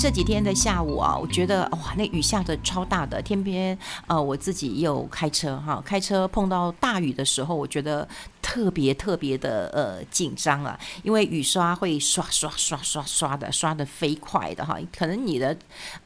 这几天的下午啊，我觉得哇，那雨下得超大的，天边呃，我自己又开车哈，开车碰到大雨的时候，我觉得特别特别的呃紧张啊，因为雨刷会刷刷刷刷刷的，刷得飞快的哈，可能你的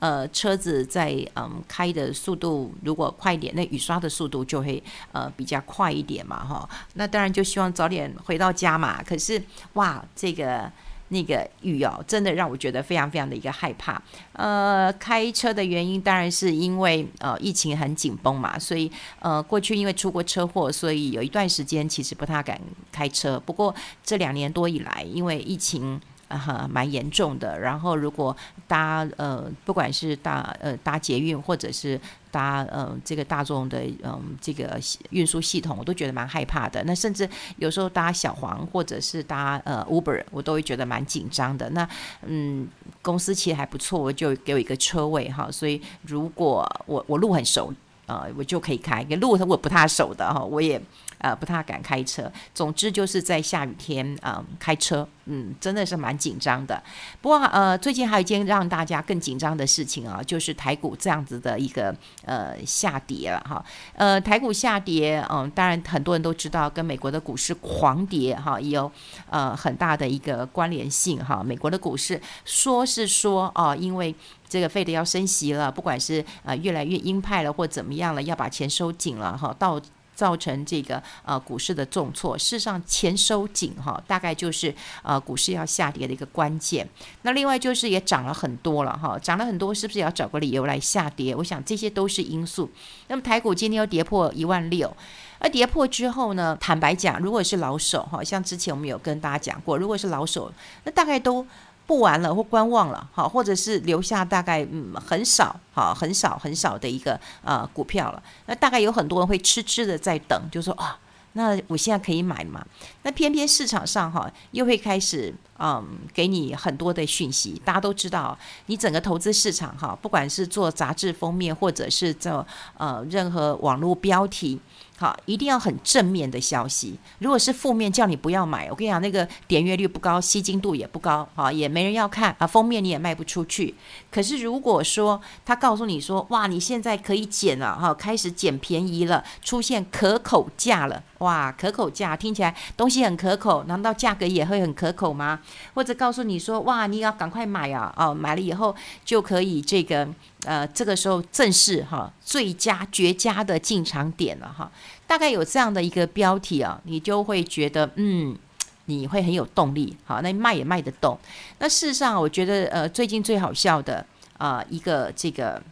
呃车子在嗯开的速度如果快一点，那雨刷的速度就会呃比较快一点嘛哈，那当然就希望早点回到家嘛，可是哇这个。那个雨哦，真的让我觉得非常非常的一个害怕。呃，开车的原因当然是因为呃疫情很紧绷嘛，所以呃过去因为出过车祸，所以有一段时间其实不太敢开车。不过这两年多以来，因为疫情。啊哈，蛮严重的。然后，如果搭呃，不管是搭呃搭捷运，或者是搭呃这个大众的嗯、这个运输系统，我都觉得蛮害怕的。那甚至有时候搭小黄，或者是搭呃 Uber，我都会觉得蛮紧张的。那嗯，公司其实还不错，我就给我一个车位哈。所以如果我我路很熟，呃，我就可以开。路我不太熟的哈，我也。呃，不太敢开车。总之就是在下雨天啊、开车，嗯，真的是蛮紧张的。不过呃，最近还有一件让大家更紧张的事情啊，就是台股这样子的一个呃下跌了哈。呃，台股下跌，嗯、当然很多人都知道跟美国的股市狂跌哈，也有呃很大的一个关联性哈。美国的股市说是说哦、因为这个费德要升息了，不管是呃越来越鹰派了或怎么样了，要把钱收紧了哈，到。造成这个呃股市的重挫，事实上钱收紧哈，大概就是呃股市要下跌的一个关键。那另外就是也涨了很多了哈，涨了很多，是不是也要找个理由来下跌？我想这些都是因素。那么台股今天又跌破一万六，而跌破之后呢，坦白讲，如果是老手哈，像之前我们有跟大家讲过，如果是老手，那大概都。不玩了或观望了，好，或者是留下大概嗯很少，好很少很少的一个呃股票了。那大概有很多人会痴痴的在等，就说啊，那我现在可以买嘛？那偏偏市场上哈又会开始嗯给你很多的讯息。大家都知道，你整个投资市场哈，不管是做杂志封面或者是做呃任何网络标题。好，一定要很正面的消息。如果是负面，叫你不要买，我跟你讲，那个点阅率不高，吸睛度也不高，啊，也没人要看啊，封面你也卖不出去。可是如果说他告诉你说，哇，你现在可以捡了，哈，开始捡便宜了，出现可口价了，哇，可口价听起来东西很可口，难道价格也会很可口吗？或者告诉你说，哇，你要赶快买啊，哦，买了以后就可以这个。呃，这个时候正是哈最佳绝佳的进场点了哈，大概有这样的一个标题啊，你就会觉得嗯，你会很有动力，好，那卖也卖得动。那事实上，我觉得呃最近最好笑的啊、一个这个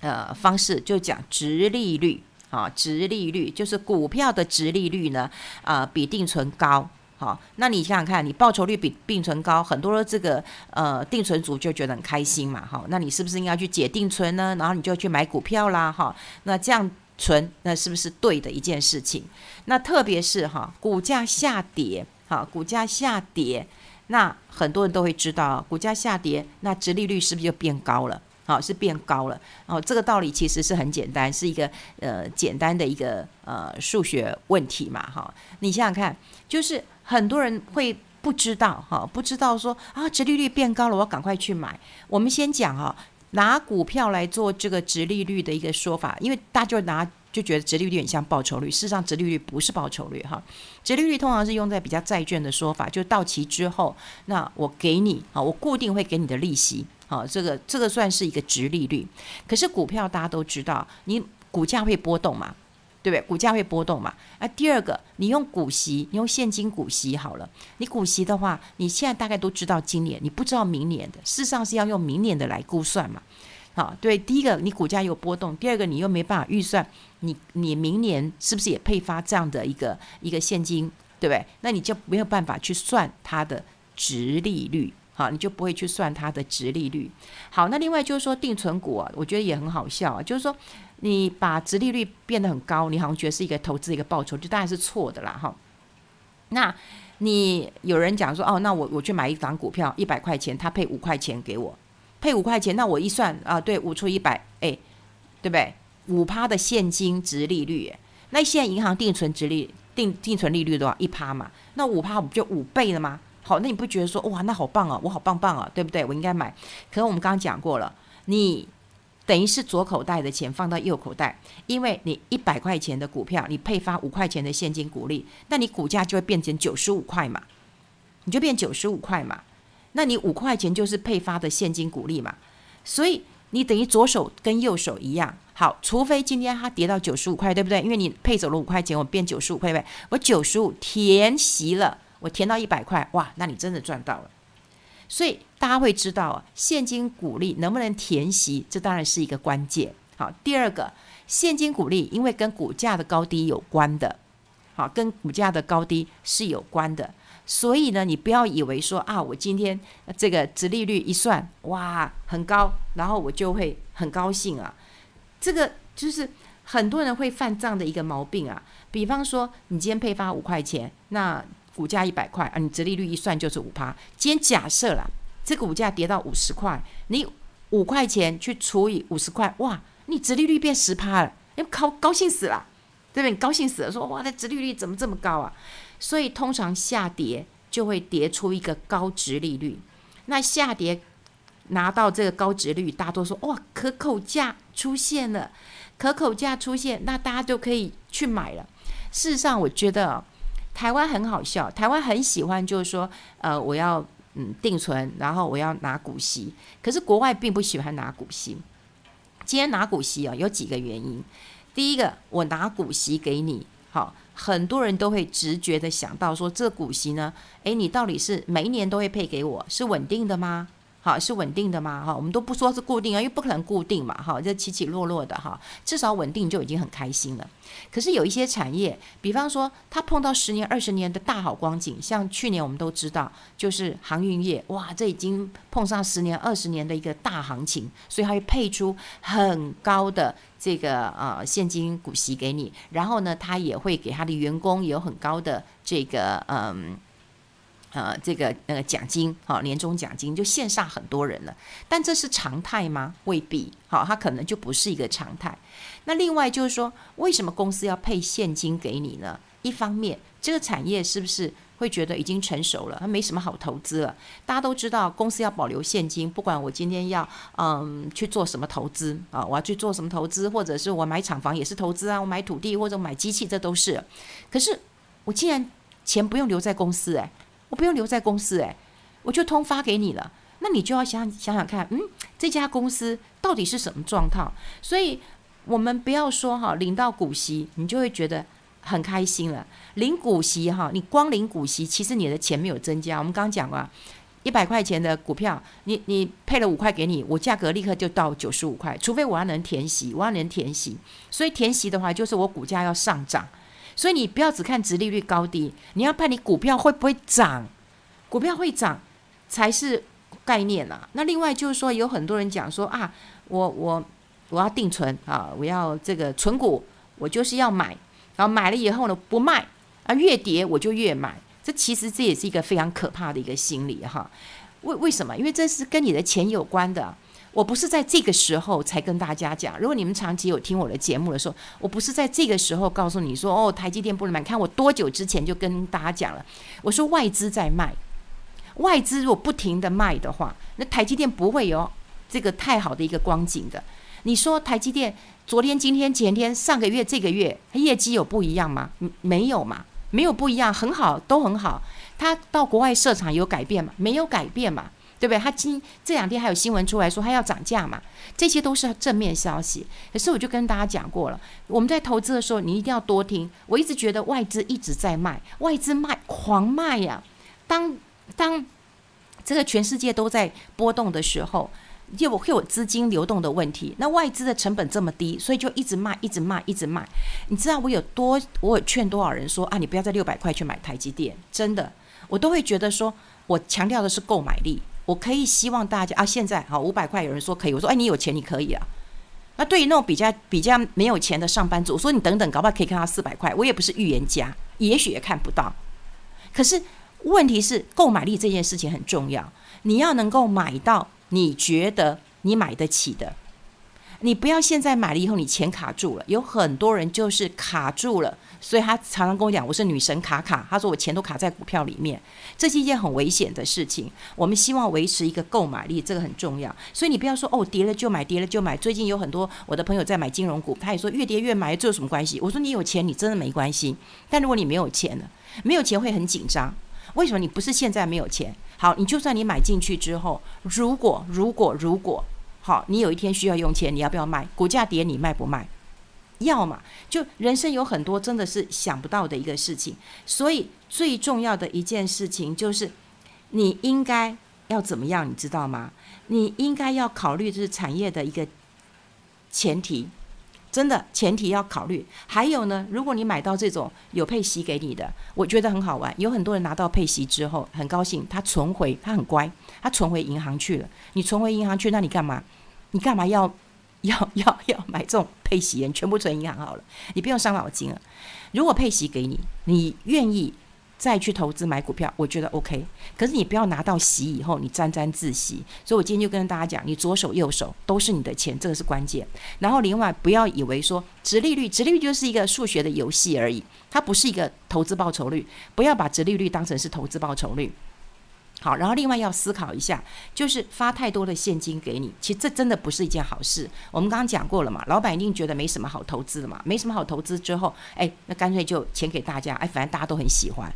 呃方式，就讲殖利率啊，殖利率就是股票的殖利率呢啊、比定存高。好，那你想想看，你报酬率比定存高，很多的这个呃定存族就觉得很开心嘛。好，那你是不是应该去解定存呢？然后你就去买股票啦。哈，那这样存，那是不是对的一件事情？那特别是哈，股价下跌，哈，股价下跌，那很多人都会知道，股价下跌，那殖利率是不是就变高了？好，是变高了。哦，这个道理其实是很简单，是一个呃简单的一个呃数学问题嘛。哈，你想想看，就是。很多人会不知道哈，不知道说啊，直利率变高了，我赶快去买。我们先讲哈，拿股票来做这个直利率的一个说法，因为大家就拿就觉得殖利率很像报酬率，事实上殖利率不是报酬率哈，殖利率通常是用在比较债券的说法，就到期之后，那我给你啊，我固定会给你的利息啊，这个这个算是一个殖利率。可是股票大家都知道，你股价会波动嘛。对不对？股价会波动嘛？啊，第二个，你用股息，你用现金股息好了。你股息的话，你现在大概都知道今年，你不知道明年的。事实上是要用明年的来估算嘛。好，对，第一个你股价有波动，第二个你又没办法预算你你明年是不是也配发这样的一个一个现金，对不对？那你就没有办法去算它的殖利率，好，你就不会去算它的殖利率。好，那另外就是说定存股啊，我觉得也很好笑啊，就是说。你把殖利率变得很高，你好像觉得是一个投资一个报酬，就当然是错的啦哈。那你有人讲说哦，那我我去买一档股票一百块钱，他配五块钱给我，配五块钱，那我一算啊，对，五除一百，哎，对不对？五趴的现金殖利率，那现在银行定存殖利定定存利率多少？一趴嘛，那五趴不就五倍了吗？好，那你不觉得说哇，那好棒哦，我好棒棒哦，对不对？我应该买。可是我们刚刚讲过了，你等于是左口袋的钱放到右口袋，因为你一百块钱的股票，你配发五块钱的现金股利，那你股价就会变成九十五块嘛，你就变九十五块嘛，那你五块钱就是配发的现金股利嘛，所以你等于左手跟右手一样。好，除非今天它跌到九十五块，对不对？因为你配走了五块钱，我变九十五块，对不对？我九十五填息了。我填到一百块，哇，那你真的赚到了。所以大家会知道啊，现金股利能不能填息，这当然是一个关键。好，第二个，现金股利因为跟股价的高低有关的，好，跟股价的高低是有关的。所以呢，你不要以为说啊，我今天这个殖利率一算，哇，很高，然后我就会很高兴啊。这个就是很多人会犯这样的一个毛病啊。比方说，你今天配发五块钱，那股价一百块啊，你殖利率一算就是五趴。今天假设啦，这个股价跌到五十块，你五块钱去除以五十块，哇，你殖利率变十趴了，你高高兴死了，对不对？你高兴死了，说哇，这殖利率怎么这么高啊？所以通常下跌就会跌出一个高殖利率。那下跌拿到这个高殖利率，大多数哇，可口价出现了，可口价出现，那大家就可以去买了。事实上，我觉得。台湾很好笑，台湾很喜欢，就是说，呃，我要嗯定存，然后我要拿股息。可是国外并不喜欢拿股息。今天拿股息啊，有几个原因。第一个，我拿股息给你，好，很多人都会直觉的想到说，这股息呢，诶，你到底是每一年都会配给我，是稳定的吗？好，是稳定的吗？哈，我们都不说是固定啊，因为不可能固定嘛，哈，这起起落落的哈，至少稳定就已经很开心了。可是有一些产业，比方说它碰到十年、二十年的大好光景，像去年我们都知道，就是航运业，哇，这已经碰上十年、二十年的一个大行情，所以它会配出很高的这个呃现金股息给你，然后呢，它也会给他的员工有很高的这个嗯。呃，这个那个奖金，好，年终奖金就羡煞很多人了。但这是常态吗？未必，好，它可能就不是一个常态。那另外就是说，为什么公司要配现金给你呢？一方面，这个产业是不是会觉得已经成熟了，它没什么好投资了？大家都知道，公司要保留现金，不管我今天要嗯去做什么投资啊，我要去做什么投资，或者是我买厂房也是投资啊，我买土地或者买机器，这都是。可是我既然钱不用留在公司，哎。不用留在公司，诶，我就通发给你了。那你就要想想想看，嗯，这家公司到底是什么状况？所以，我们不要说哈，领到股息你就会觉得很开心了。领股息哈，你光领股息，其实你的钱没有增加。我们刚讲了，一百块钱的股票，你你配了五块给你，我价格立刻就到九十五块，除非我要能填息，我要能填息。所以填息的话，就是我股价要上涨。所以你不要只看殖利率高低，你要看你股票会不会涨，股票会涨才是概念啊。那另外就是说，有很多人讲说啊，我我我要定存啊，我要这个存股，我就是要买，然后买了以后呢不卖啊，越跌我就越买。这其实这也是一个非常可怕的一个心理哈。为为什么？因为这是跟你的钱有关的。我不是在这个时候才跟大家讲。如果你们长期有听我的节目的时候，我不是在这个时候告诉你说，哦，台积电不能买。看我多久之前就跟大家讲了，我说外资在卖，外资如果不停的卖的话，那台积电不会有这个太好的一个光景的。你说台积电昨天、今天、前天、上个月、这个月，业绩有不一样吗？没有嘛，没有不一样，很好，都很好。它到国外设厂有改变吗？没有改变嘛。对不对？他今这两天还有新闻出来说他要涨价嘛，这些都是正面消息。可是我就跟大家讲过了，我们在投资的时候，你一定要多听。我一直觉得外资一直在卖，外资卖狂卖呀。当当这个全世界都在波动的时候，就会有资金流动的问题。那外资的成本这么低，所以就一直卖，一直卖，一直卖。你知道我有多，我有劝多少人说啊，你不要在六百块去买台积电，真的，我都会觉得说，我强调的是购买力。我可以希望大家啊，现在好五百块，有人说可以，我说哎，你有钱你可以啊。那对于那种比较比较没有钱的上班族，我说你等等，搞不好可以看到四百块。我也不是预言家，也许也看不到。可是问题是购买力这件事情很重要，你要能够买到你觉得你买得起的。你不要现在买了以后你钱卡住了，有很多人就是卡住了，所以他常常跟我讲，我是女神卡卡，他说我钱都卡在股票里面，这是一件很危险的事情。我们希望维持一个购买力，这个很重要。所以你不要说哦，跌了就买，跌了就买。最近有很多我的朋友在买金融股，他也说越跌越买，这有什么关系？我说你有钱，你真的没关系。但如果你没有钱了，没有钱会很紧张。为什么？你不是现在没有钱？好，你就算你买进去之后，如果如果如果好，你有一天需要用钱，你要不要卖？股价跌，你卖不卖？要嘛，就人生有很多真的是想不到的一个事情，所以最重要的一件事情就是，你应该要怎么样，你知道吗？你应该要考虑这是产业的一个前提。真的前提要考虑，还有呢，如果你买到这种有配息给你的，我觉得很好玩。有很多人拿到配息之后很高兴，他存回，他很乖，他存回银行去了。你存回银行去，那你干嘛？你干嘛要 要要要买这种配息？你全部存银行好了，你不用伤脑筋了。如果配息给你，你愿意？再去投资买股票，我觉得 OK。可是你不要拿到息以后，你沾沾自喜。所以我今天就跟大家讲，你左手右手都是你的钱，这个是关键。然后另外不要以为说直利率，直利率就是一个数学的游戏而已，它不是一个投资报酬率。不要把直利率当成是投资报酬率。好，然后另外要思考一下，就是发太多的现金给你，其实这真的不是一件好事。我们刚刚讲过了嘛，老板一定觉得没什么好投资的嘛，没什么好投资之后，哎，那干脆就钱给大家，哎，反正大家都很喜欢。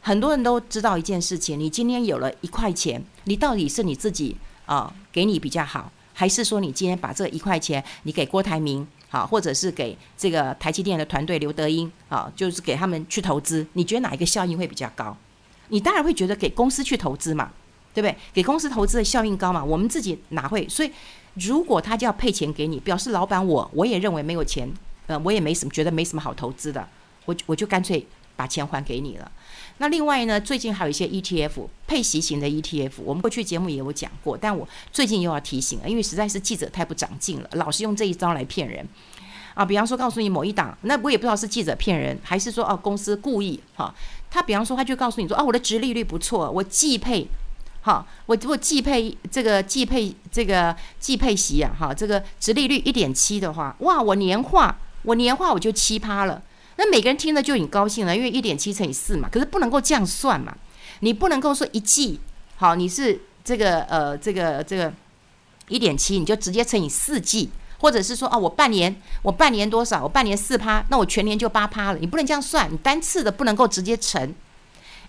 很多人都知道一件事情，你今天有了一块钱，你到底是你自己啊、给你比较好，还是说你今天把这一块钱你给郭台铭好，或者是给这个台积电的团队刘德英啊，就是给他们去投资，你觉得哪一个效应会比较高？你当然会觉得给公司去投资嘛，对不对？给公司投资的效应高嘛？我们自己哪会？所以如果他就要配钱给你，表示老板我我也认为没有钱，呃，我也没什么觉得没什么好投资的，我我就干脆把钱还给你了。那另外呢，最近还有一些 ETF 配息型的 ETF，我们过去节目也有讲过，但我最近又要提醒了，因为实在是记者太不长进了，老是用这一招来骗人。啊，比方说告诉你某一档，那我也不知道是记者骗人，还是说哦公司故意哈。他比方说他就告诉你说，哦我的殖利率不错，我季配，好，我我季配这个季配这个季配息啊，哈，这个殖利率一点七的话，哇，我年化我年化我就七趴了。那每个人听了就很高兴了，因为一点七乘以四嘛，可是不能够这样算嘛，你不能够说一季好，你是这个呃这个这个一点七，你就直接乘以四季。或者是说啊，我半年我半年多少？我半年四趴，那我全年就八趴了。你不能这样算，你单次的不能够直接乘，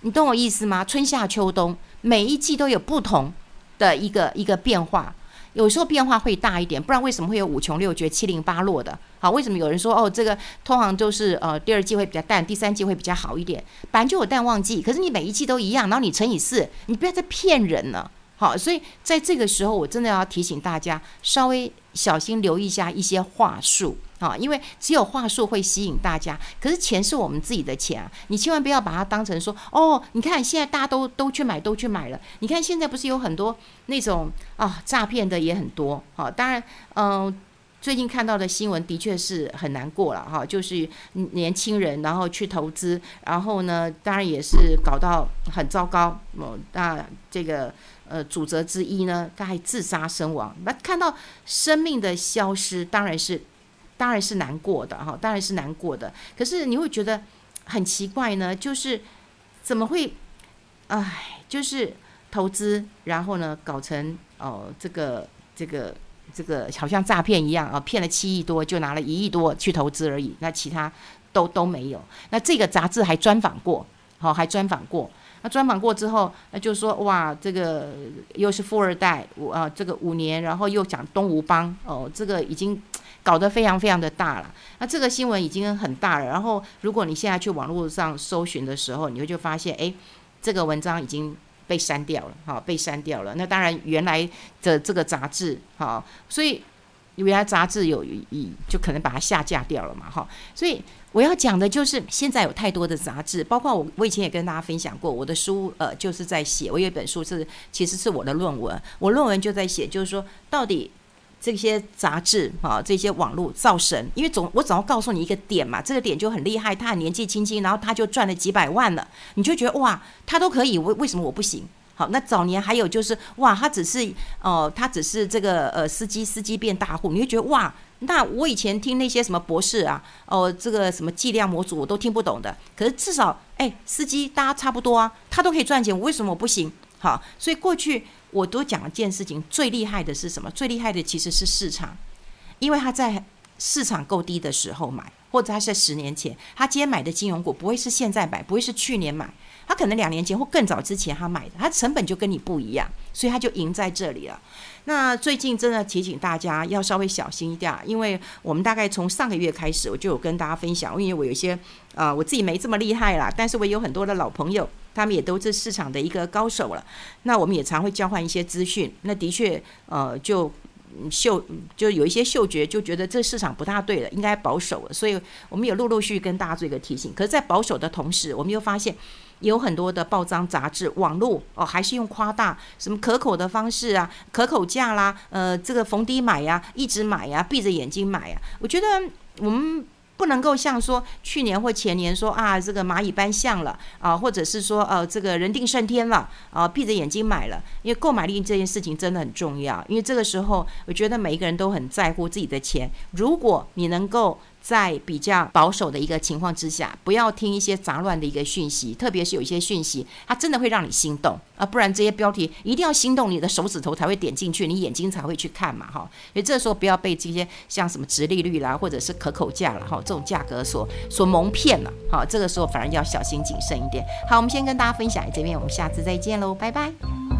你懂我意思吗？春夏秋冬每一季都有不同的一个一个变化，有时候变化会大一点，不然为什么会有五穷六绝七零八落的？好，为什么有人说哦，这个通常都是呃第二季会比较淡，第三季会比较好一点，本来就有淡旺季，可是你每一季都一样，然后你乘以四，你不要再骗人了。好，所以在这个时候，我真的要提醒大家，稍微小心留意一下一些话术啊，因为只有话术会吸引大家。可是钱是我们自己的钱啊，你千万不要把它当成说，哦，你看现在大家都都去买，都去买了。你看现在不是有很多那种啊诈骗的也很多。好，当然，嗯、最近看到的新闻的确是很难过了哈，就是年轻人然后去投资，然后呢，当然也是搞到很糟糕。哦，那这个呃主责之一呢，他还自杀身亡。那看到生命的消失，当然是当然是难过的哈，当然是难过的。可是你会觉得很奇怪呢，就是怎么会，哎，就是投资，然后呢搞成哦这个这个。这个好像诈骗一样啊，骗了七亿多，就拿了一亿多去投资而已，那其他都都没有。那这个杂志还专访过，好、哦，还专访过。那专访过之后，那就说哇，这个又是富二代，五啊，这个五年，然后又讲东吴帮，哦，这个已经搞得非常非常的大了。那这个新闻已经很大了。然后如果你现在去网络上搜寻的时候，你会就发现，哎，这个文章已经。被删掉了，哈，被删掉了。那当然，原来的这个杂志，哈，所以原来杂志有一就可能把它下架掉了嘛，哈。所以我要讲的就是，现在有太多的杂志，包括我，我以前也跟大家分享过，我的书，呃，就是在写，我有一本书是其实是我的论文，我论文就在写，就是说到底。这些杂志啊，这些网络造神，因为总我总要告诉你一个点嘛，这个点就很厉害，他很年纪轻轻，然后他就赚了几百万了，你就觉得哇，他都可以，为为什么我不行？好，那早年还有就是哇，他只是哦，他只是这个呃司机，司机变大户，你会觉得哇，那我以前听那些什么博士啊，哦，这个什么计量模组我都听不懂的，可是至少哎，司机大家差不多啊，他都可以赚钱，我为什么不行？好，所以过去我都讲一件事情，最厉害的是什么？最厉害的其实是市场，因为他在市场够低的时候买，或者他是在十年前，他今天买的金融股不会是现在买，不会是去年买。他可能两年前或更早之前他买的，他成本就跟你不一样，所以他就赢在这里了。那最近真的提醒大家要稍微小心一点，因为我们大概从上个月开始，我就有跟大家分享，因为我有一些啊、呃，我自己没这么厉害啦，但是我有很多的老朋友，他们也都是市场的一个高手了。那我们也常会交换一些资讯。那的确，呃，就嗅就有一些嗅觉，就觉得这市场不大对了，应该保守了。所以我们也陆陆续续跟大家做一个提醒。可是，在保守的同时，我们又发现。有很多的报章杂志、网络哦，还是用夸大什么可口的方式啊，可口价啦，呃，这个逢低买呀，一直买呀，闭着眼睛买呀。我觉得我们不能够像说去年或前年说啊，这个蚂蚁搬象了啊，或者是说呃，这个人定胜天了啊，闭着眼睛买了。因为购买力这件事情真的很重要，因为这个时候我觉得每一个人都很在乎自己的钱。如果你能够。在比较保守的一个情况之下，不要听一些杂乱的一个讯息，特别是有一些讯息，它真的会让你心动啊！不然这些标题一定要心动，你的手指头才会点进去，你眼睛才会去看嘛，哈！所以这时候不要被这些像什么殖利率啦，或者是可口价啦，哈，这种价格所所蒙骗了，好，这个时候反而要小心谨慎一点。好，我们先跟大家分享这边，我们下次再见喽，拜拜。